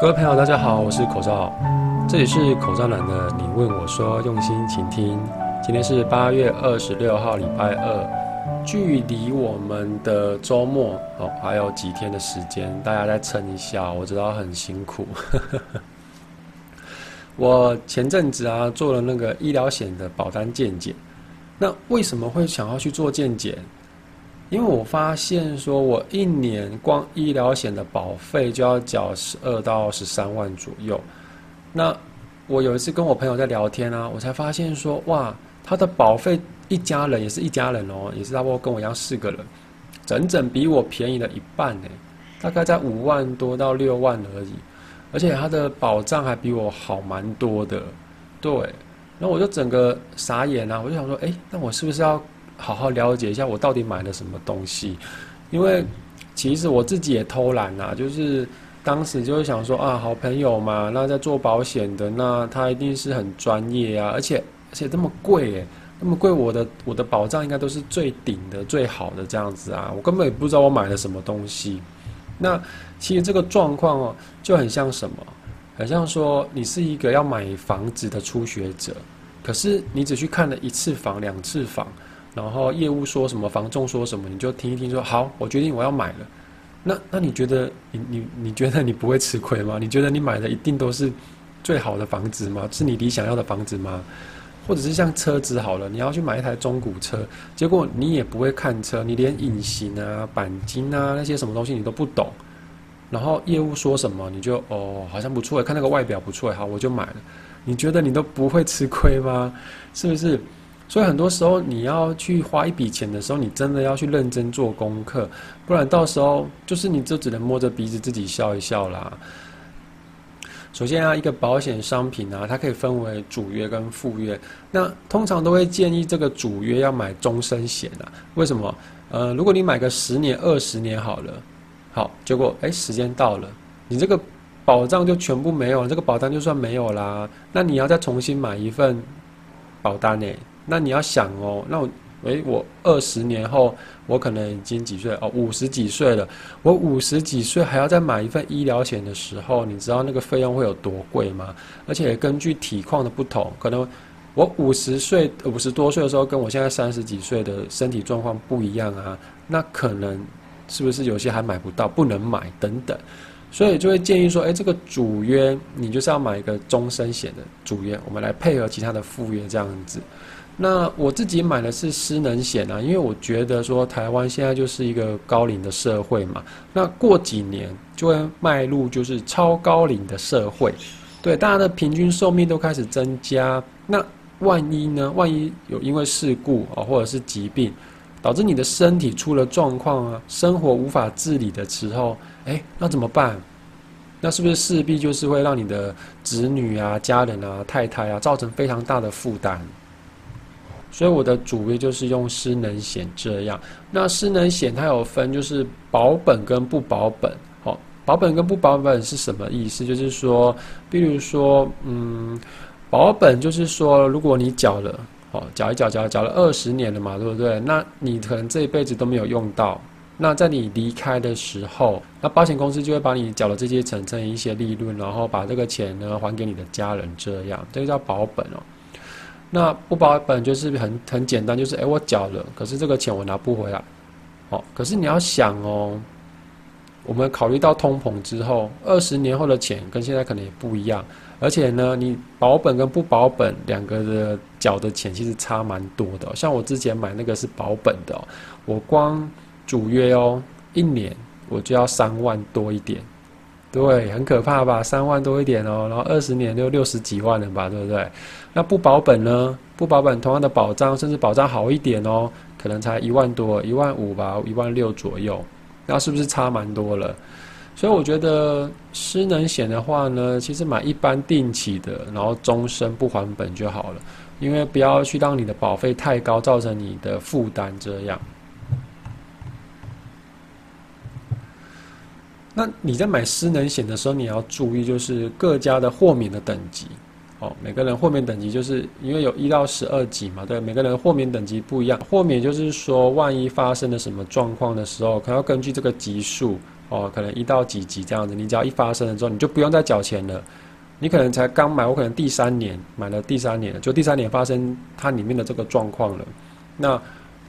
各位朋友，大家好，我是口罩，这里是口罩男的。你问我说，用心倾听。今天是八月二十六号，礼拜二，距离我们的周末哦还有几天的时间，大家再撑一下。我知道很辛苦。我前阵子啊做了那个医疗险的保单健检，那为什么会想要去做健检？因为我发现说，我一年光医疗险的保费就要缴十二到十三万左右。那我有一次跟我朋友在聊天啊，我才发现说，哇，他的保费一家人也是一家人哦，也是差不多跟我一样四个人，整整比我便宜了一半呢，大概在五万多到六万而已。而且他的保障还比我好蛮多的，对。然后我就整个傻眼啊，我就想说，哎，那我是不是要？好好了解一下我到底买了什么东西，因为其实我自己也偷懒啦，就是当时就是想说啊，好朋友嘛，那在做保险的，那他一定是很专业啊，而且而且这么贵诶，那么贵，我的我的保障应该都是最顶的、最好的这样子啊，我根本也不知道我买了什么东西。那其实这个状况哦，就很像什么？很像说你是一个要买房子的初学者，可是你只去看了一次房、两次房。然后业务说什么，房仲说什么，你就听一听，说好，我决定我要买了。那那你觉得你你你觉得你不会吃亏吗？你觉得你买的一定都是最好的房子吗？是你理想要的房子吗？或者是像车子好了，你要去买一台中古车，结果你也不会看车，你连隐形啊、钣金啊那些什么东西你都不懂。然后业务说什么，你就哦，好像不错，看那个外表不错，好，我就买了。你觉得你都不会吃亏吗？是不是？所以很多时候你要去花一笔钱的时候，你真的要去认真做功课，不然到时候就是你就只能摸着鼻子自己笑一笑啦。首先啊，一个保险商品啊，它可以分为主约跟副约。那通常都会建议这个主约要买终身险啊。为什么？呃，如果你买个十年、二十年好了，好，结果哎时间到了，你这个保障就全部没有了，这个保单就算没有啦。那你要再重新买一份保单呢？那你要想哦，那我，诶，我二十年后，我可能已经几岁哦，五十几岁了。我五十几岁还要再买一份医疗险的时候，你知道那个费用会有多贵吗？而且根据体况的不同，可能我五十岁、五十多岁的时候，跟我现在三十几岁的身体状况不一样啊。那可能是不是有些还买不到，不能买等等？所以就会建议说，诶，这个主约你就是要买一个终身险的主约，我们来配合其他的副约这样子。那我自己买的是失能险啊，因为我觉得说台湾现在就是一个高龄的社会嘛，那过几年就会迈入就是超高龄的社会，对，大家的平均寿命都开始增加。那万一呢？万一有因为事故啊，或者是疾病，导致你的身体出了状况啊，生活无法自理的时候，哎，那怎么办？那是不是势必就是会让你的子女啊、家人啊、太太啊造成非常大的负担？所以我的主力就是用失能险这样。那失能险它有分，就是保本跟不保本。好，保本跟不保本是什么意思？就是说，比如说，嗯，保本就是说，如果你缴了，哦，缴一缴，缴缴了二十年了嘛，对不对？那你可能这一辈子都没有用到。那在你离开的时候，那保险公司就会把你缴了这些层成一些利润，然后把这个钱呢还给你的家人，这样，这个叫保本哦。那不保本就是很很简单，就是哎，我缴了，可是这个钱我拿不回来，哦，可是你要想哦，我们考虑到通膨之后，二十年后的钱跟现在可能也不一样，而且呢，你保本跟不保本两个的缴的钱其实差蛮多的。像我之前买那个是保本的，我光主约哦，一年我就要三万多一点。对，很可怕吧？三万多一点哦，然后二十年就六十几万了吧，对不对？那不保本呢？不保本，同样的保障，甚至保障好一点哦，可能才一万多、一万五吧，一万六左右，那是不是差蛮多了？所以我觉得失能险的话呢，其实买一般定期的，然后终身不还本就好了，因为不要去让你的保费太高，造成你的负担这样。那你在买失能险的时候，你要注意就是各家的豁免的等级，哦，每个人豁免等级就是因为有一到十二级嘛，对，每个人豁免等级不一样。豁免就是说，万一发生了什么状况的时候，可能要根据这个级数哦，可能一到几级这样子，你只要一发生了之后，你就不用再缴钱了。你可能才刚买，我可能第三年买了第三年，就第三年发生它里面的这个状况了，那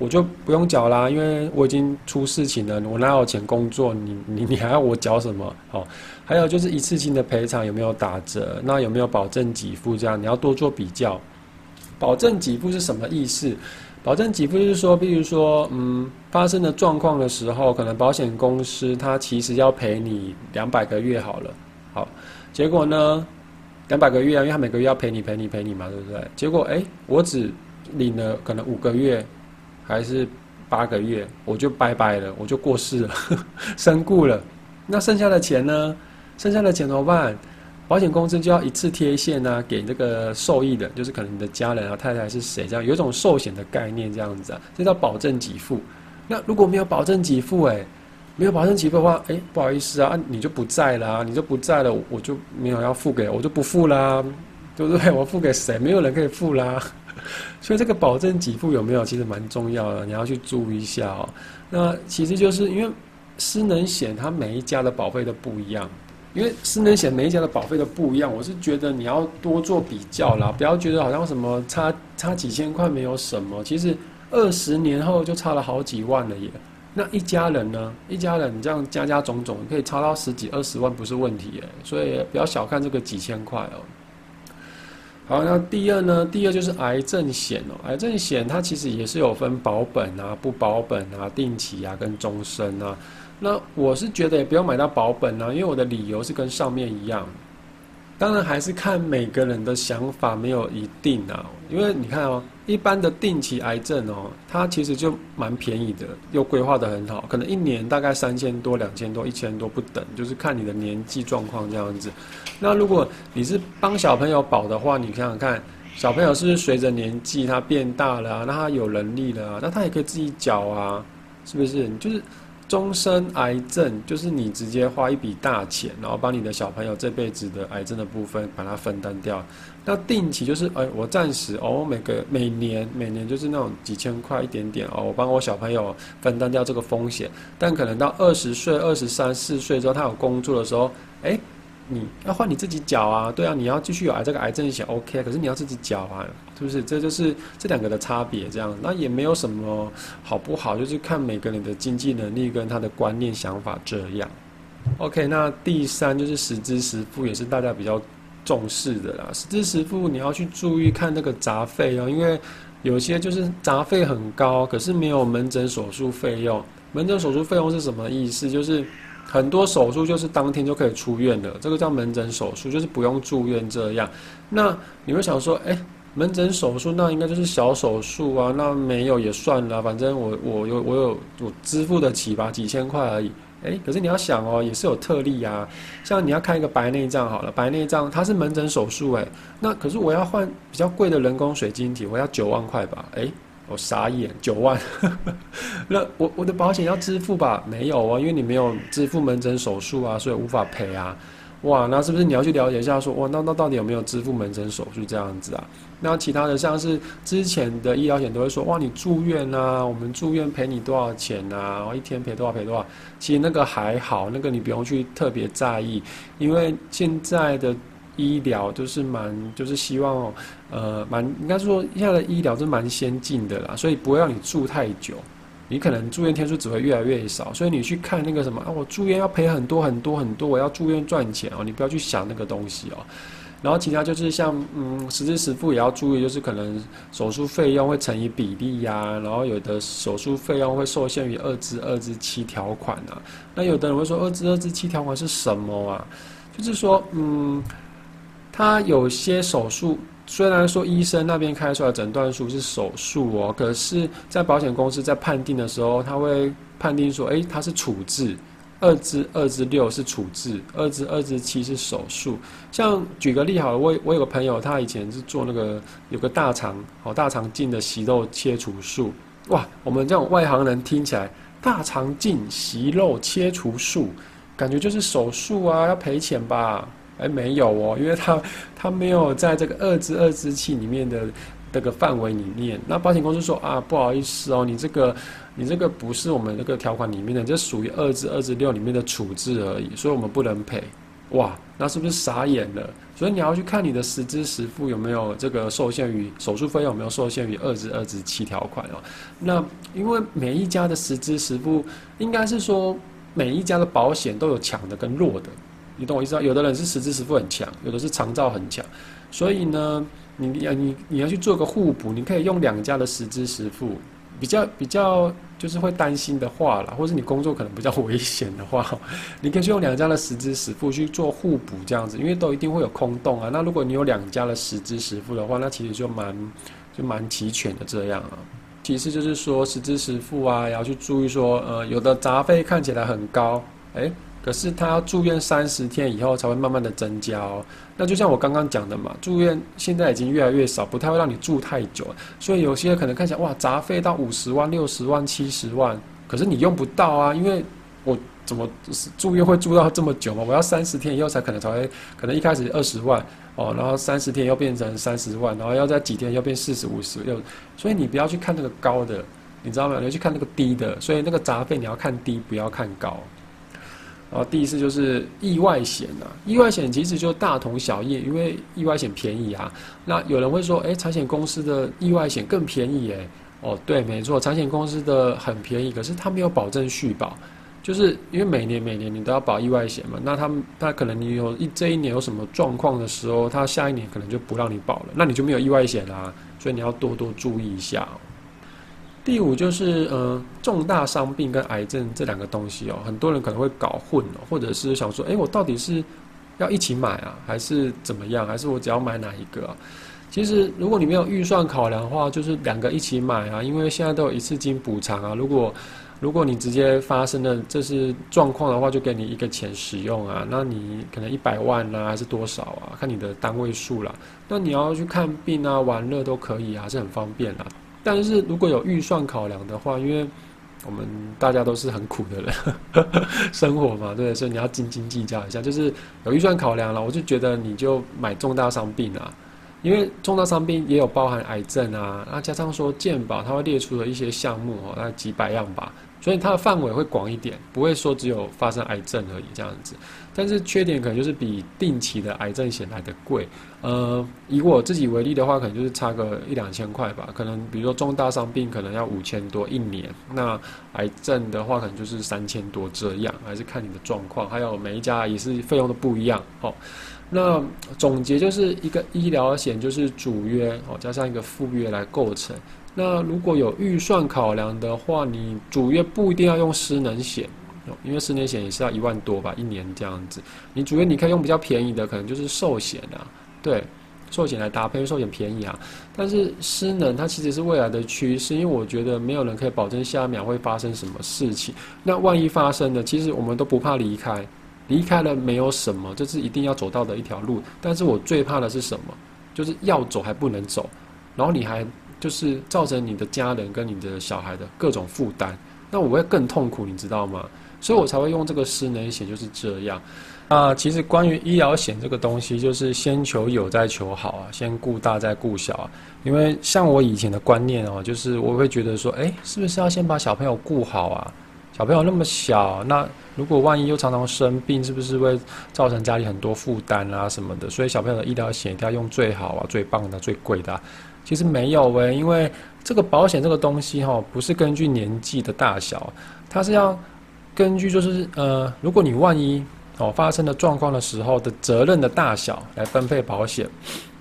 我就不用缴啦，因为我已经出事情了，我哪有钱工作？你 你你还要我缴什么？好，还有就是一次性的赔偿有没有打折？那有没有保证给付？这样你要多做比较。保证给付是什么意思？保证给付就是说，比如说，嗯，发生的状况的时候，可能保险公司它其实要赔你两百个月好了，好，结果呢？两百个月啊，因为他每个月要赔你赔你赔你嘛，对不对？结果哎，我只领了可能五个月，还是八个月，我就拜拜了，我就过世了，身故了。那剩下的钱呢？剩下的钱怎么办？保险公司就要一次贴现啊，给这个受益的，就是可能你的家人啊、太太是谁这样，有一种寿险的概念这样子啊，这叫保证给付。那如果没有保证给付，哎。没有保证给付的话，哎，不好意思啊，你就不在了，你就不在了，我就没有要付给，我就不付啦，对不对？我付给谁？没有人可以付啦。所以这个保证给付有没有，其实蛮重要的，你要去注意一下哦。那其实就是因为失能险它每一家的保费都不一样，因为失能险每一家的保费都不一样，我是觉得你要多做比较啦，不要觉得好像什么差差几千块没有什么，其实二十年后就差了好几万了耶。那一家人呢？一家人你这样加加种种，可以差到十几二十万不是问题耶，所以不要小看这个几千块哦。好，那第二呢？第二就是癌症险哦。癌症险它其实也是有分保本啊、不保本啊、定期啊跟终身啊。那我是觉得也不要买到保本啊，因为我的理由是跟上面一样。当然还是看每个人的想法，没有一定啊。因为你看哦，一般的定期癌症哦，它其实就蛮便宜的，又规划的很好，可能一年大概三千多、两千多、一千多不等，就是看你的年纪状况这样子。那如果你是帮小朋友保的话，你想想看，小朋友是不是随着年纪他变大了，那他有能力了，那他也可以自己缴啊，是不是？就是。终身癌症就是你直接花一笔大钱，然后把你的小朋友这辈子的癌症的部分把它分担掉。那定期就是，哎，我暂时哦，每个每年每年就是那种几千块一点点哦，我帮我小朋友分担掉这个风险。但可能到二十岁、二十三四岁之后，他有工作的时候，哎。你要换你自己缴啊，对啊，你要继续有癌这个癌症险 OK，可是你要自己缴啊，是不是？这就是这两个的差别，这样那也没有什么好不好，就是看每个人的经济能力跟他的观念想法这样。OK，那第三就是实支实付，也是大家比较重视的啦。实支实付你要去注意看那个杂费哦，因为有些就是杂费很高，可是没有门诊手术费用。门诊手术费用是什么意思？就是。很多手术就是当天就可以出院的，这个叫门诊手术，就是不用住院这样。那你会想说，哎，门诊手术那应该就是小手术啊，那没有也算了，反正我我有我有我支付得起吧，几千块而已。哎，可是你要想哦，也是有特例啊，像你要开一个白内障好了，白内障它是门诊手术，哎，那可是我要换比较贵的人工水晶体，我要九万块吧，哎。我傻眼，九万，那我我的保险要支付吧？没有啊，因为你没有支付门诊手术啊，所以无法赔啊。哇，那是不是你要去了解一下？说哇，那那到底有没有支付门诊手术这样子啊？那其他的像是之前的医疗险都会说哇，你住院啊，我们住院赔你多少钱啊？然后一天赔多少赔多少？其实那个还好，那个你不用去特别在意，因为现在的。医疗就是蛮，就是希望，呃，蛮应该说现在的医疗是蛮先进的啦，所以不会让你住太久，你可能住院天数只会越来越少，所以你去看那个什么啊，我住院要赔很多很多很多，我要住院赚钱哦，你不要去想那个东西哦。然后其他就是像，嗯，实支实付也要注意，就是可能手术费用会乘以比例呀，然后有的手术费用会受限于二至二至七条款啊，那有的人会说二至二至七条款是什么啊？就是说，嗯。他有些手术，虽然说医生那边开出来诊断书是手术哦，可是，在保险公司在判定的时候，他会判定说，哎，他是处置，二至二至六是处置，二至二至七是手术。像举个例好了，我我有个朋友，他以前是做那个有个大肠哦大肠镜的息肉切除术，哇，我们这种外行人听起来，大肠镜息肉切除术，感觉就是手术啊，要赔钱吧？哎，没有哦，因为他他没有在这个二支二支器里面的这个范围里面，那保险公司说啊，不好意思哦，你这个你这个不是我们那个条款里面的，这属于二至二至六里面的处置而已，所以我们不能赔。哇，那是不是傻眼了？所以你要去看你的实支实付有没有这个受限于手术费有没有受限于二至二至七条款哦。那因为每一家的实支实付，应该是说每一家的保险都有强的跟弱的，你懂我意思吗？有的人是实支实付很强，有的是长照很强，所以呢。你要你你要去做个互补，你可以用两家的实支实付，比较比较就是会担心的话啦，或是你工作可能比较危险的话，你可以去用两家的实支实付去做互补这样子，因为都一定会有空洞啊。那如果你有两家的实支实付的话，那其实就蛮就蛮齐全的这样啊。其次就是说实支实付啊，也要去注意说，呃，有的杂费看起来很高，哎。可是他住院三十天以后才会慢慢的增加哦。那就像我刚刚讲的嘛，住院现在已经越来越少，不太会让你住太久。所以有些可能看起来哇，杂费到五十万、六十万、七十万，可是你用不到啊，因为我怎么住院会住到这么久嘛？我要三十天以后才可能才会，可能一开始二十万哦，然后三十天又变成三十万，然后要在几天又变四十五十又，所以你不要去看那个高的，你知道吗？你要去看那个低的，所以那个杂费你要看低，不要看高。然后第四就是意外险啊，意外险其实就大同小异，因为意外险便宜啊。那有人会说，哎，产险公司的意外险更便宜哎。哦，对，没错，产险公司的很便宜，可是它没有保证续保，就是因为每年每年你都要保意外险嘛。那他们他可能你有一这一年有什么状况的时候，他下一年可能就不让你保了，那你就没有意外险啦。所以你要多多注意一下。第五就是呃重大伤病跟癌症这两个东西哦，很多人可能会搞混哦，或者是想说，哎，我到底是要一起买啊，还是怎么样？还是我只要买哪一个？其实如果你没有预算考量的话，就是两个一起买啊，因为现在都有一次金补偿啊。如果如果你直接发生的这是状况的话，就给你一个钱使用啊，那你可能一百万啊，还是多少啊？看你的单位数了。那你要去看病啊、玩乐都可以啊，是很方便的。但是如果有预算考量的话，因为我们大家都是很苦的人，生活嘛，对，所以你要斤斤计较一下。就是有预算考量了，我就觉得你就买重大伤病啊，因为重大伤病也有包含癌症啊，那加上说健保，它会列出的一些项目哦，那几百样吧。所以它的范围会广一点，不会说只有发生癌症而已这样子。但是缺点可能就是比定期的癌症险来的贵。呃，以我自己为例的话，可能就是差个一两千块吧。可能比如说重大伤病可能要五千多一年，那癌症的话可能就是三千多这样，还是看你的状况。还有每一家也是费用都不一样哦。那总结就是一个医疗险就是主约哦，加上一个副约来构成。那如果有预算考量的话，你主约不一定要用失能险，因为失能险也是要一万多吧，一年这样子。你主约你可以用比较便宜的，可能就是寿险啊，对，寿险来搭配，寿险便宜啊。但是失能它其实是未来的趋势，因为我觉得没有人可以保证下一秒会发生什么事情。那万一发生了，其实我们都不怕离开，离开了没有什么，这是一定要走到的一条路。但是我最怕的是什么？就是要走还不能走，然后你还。就是造成你的家人跟你的小孩的各种负担，那我会更痛苦，你知道吗？所以我才会用这个失能险，就是这样。啊，其实关于医疗险这个东西，就是先求有再求好啊，先顾大再顾小啊。因为像我以前的观念哦，就是我会觉得说，哎，是不是要先把小朋友顾好啊？小朋友那么小，那如果万一又常常生病，是不是会造成家里很多负担啊什么的？所以小朋友的医疗险一定要用最好啊、最棒的、最贵的。其实没有诶，因为这个保险这个东西哈，不是根据年纪的大小，它是要根据就是呃，如果你万一哦发生的状况的时候的责任的大小来分配保险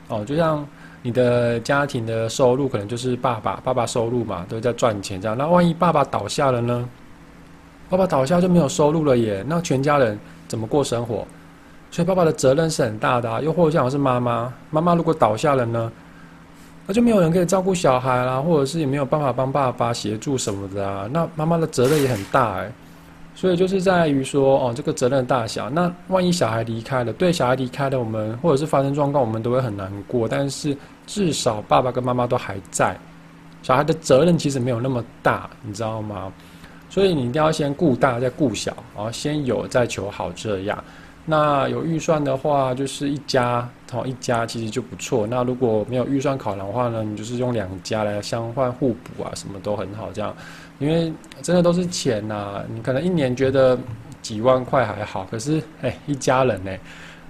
哦，就像你的家庭的收入可能就是爸爸爸爸收入嘛，都在赚钱这样，那万一爸爸倒下了呢？爸爸倒下就没有收入了耶，那全家人怎么过生活？所以爸爸的责任是很大的啊，又或者像是妈妈，妈妈如果倒下了呢？那就没有人可以照顾小孩啦，或者是也没有办法帮爸爸协助什么的啊。那妈妈的责任也很大哎，所以就是在于说哦，这个责任大小。那万一小孩离开了，对小孩离开了，我们或者是发生状况，我们都会很难过。但是至少爸爸跟妈妈都还在，小孩的责任其实没有那么大，你知道吗？所以你一定要先顾大再顾小，然后先有再求好这样。那有预算的话，就是一家好，一家其实就不错。那如果没有预算考量的话呢，你就是用两家来相换互补啊，什么都很好。这样，因为真的都是钱呐。你可能一年觉得几万块还好，可是哎，一家人呢，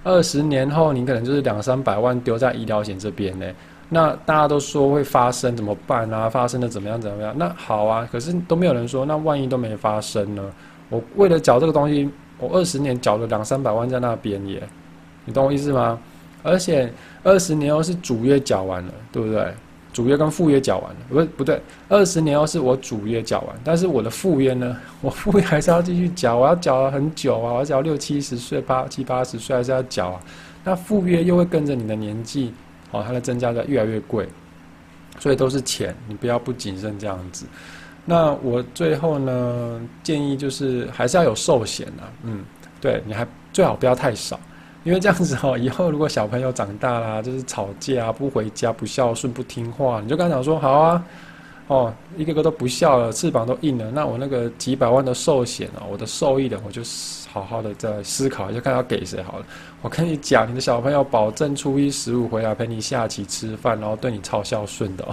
二十年后你可能就是两三百万丢在医疗险这边呢。那大家都说会发生怎么办啊？发生的怎么样怎么样？那好啊，可是都没有人说，那万一都没发生呢？我为了缴这个东西，我二十年缴了两三百万在那边耶，你懂我意思吗？而且二十年后是主业缴完了，对不对？主业跟副业缴完了，不不对，二十年后是我主业缴完，但是我的副业呢？我副业还是要继续缴，我要缴很久啊，我要缴六七十岁、八七八十岁还是要缴啊？那副业又会跟着你的年纪。哦，它的增加的越来越贵，所以都是钱，你不要不谨慎这样子。那我最后呢建议就是还是要有寿险啊，嗯，对，你还最好不要太少，因为这样子哦，以后如果小朋友长大啦，就是吵架不回家、不孝顺、不听话，你就跟他讲说好啊。哦，一个个都不笑了，翅膀都硬了。那我那个几百万的寿险啊，我的受益人，我就好好的在思考一下，看要给谁好了。我跟你讲，你的小朋友保证初一十五回来陪你下棋吃饭，然后对你超孝顺的。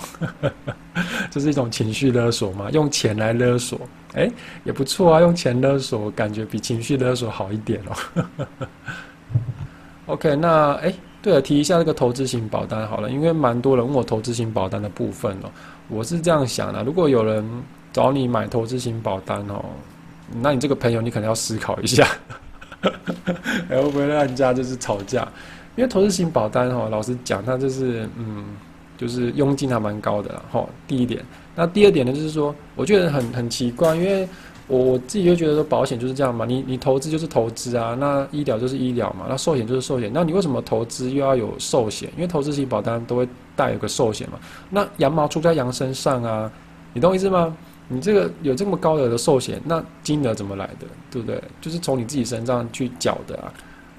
这是一种情绪勒索嘛？用钱来勒索，哎，也不错啊。用钱勒索，感觉比情绪勒索好一点哦。OK，那哎，对了，提一下这个投资型保单好了，因为蛮多人问我投资型保单的部分哦。我是这样想的，如果有人找你买投资型保单哦，那你这个朋友你可能要思考一下，会不会让人家就是吵架？因为投资型保单哦，老实讲，它就是嗯，就是佣金还蛮高的哈。第一点，那第二点呢，就是说，我觉得很很奇怪，因为我我自己就觉得说，保险就是这样嘛，你你投资就是投资啊，那医疗就是医疗嘛，那寿险就是寿险，那你为什么投资又要有寿险？因为投资型保单都会。带有个寿险嘛？那羊毛出在羊身上啊，你懂意思吗？你这个有这么高额的寿险，那金额怎么来的？对不对？就是从你自己身上去缴的啊。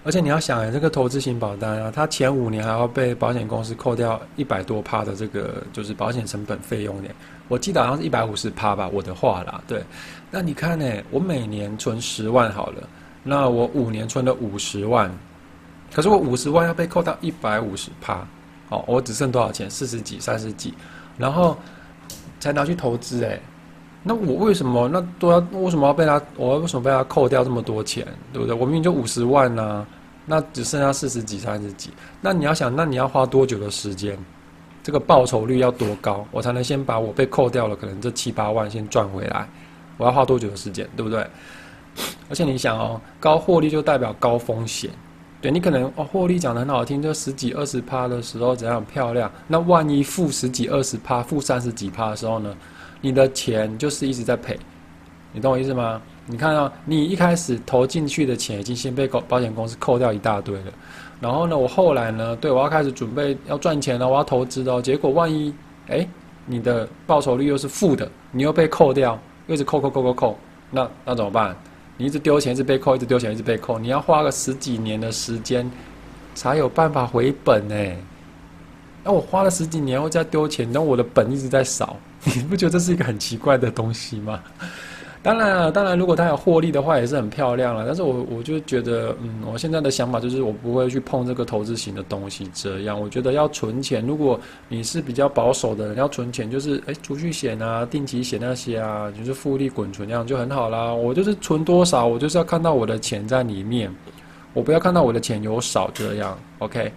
而且你要想，这个投资型保单啊，它前五年还要被保险公司扣掉一百多趴的这个就是保险成本费用呢。我记得好像是一百五十趴吧，我的话啦。对，那你看呢？我每年存十万好了，那我五年存了五十万，可是我五十万要被扣到一百五十趴。哦，我只剩多少钱？四十几、三十几，然后才拿去投资哎。那我为什么那都要？为什么要被他？我为什么被他扣掉这么多钱？对不对？我明明就五十万呢，那只剩下四十几、三十几。那你要想，那你要花多久的时间？这个报酬率要多高，我才能先把我被扣掉了可能这七八万先赚回来？我要花多久的时间？对不对？而且你想哦，高获利就代表高风险。对你可能哦，获利讲的很好听，就十几二十趴的时候怎样漂亮？那万一负十几二十趴、负三十几趴的时候呢？你的钱就是一直在赔，你懂我意思吗？你看啊你一开始投进去的钱已经先被保保险公司扣掉一大堆了，然后呢，我后来呢，对我要开始准备要赚钱了，我要投资哦。结果万一哎，你的报酬率又是负的，你又被扣掉，又是扣扣扣扣扣，那那怎么办？你一直丢钱，一直被扣，一直丢钱，一直被扣。你要花个十几年的时间，才有办法回本呢。那我花了十几年，我在丢钱，那我的本一直在少，你不觉得这是一个很奇怪的东西吗？当然了，当然，如果他有获利的话，也是很漂亮了。但是我我就觉得，嗯，我现在的想法就是，我不会去碰这个投资型的东西。这样，我觉得要存钱。如果你是比较保守的人，要存钱，就是哎，储蓄险啊、定期险那些啊，就是复利滚存那样就很好啦。我就是存多少，我就是要看到我的钱在里面，我不要看到我的钱有少这样。OK，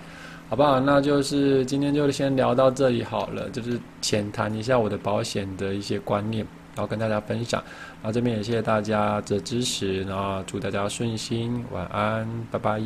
好不好？那就是今天就先聊到这里好了，就是浅谈一下我的保险的一些观念。然后跟大家分享，然后这边也谢谢大家的支持，然后祝大家顺心，晚安，拜拜。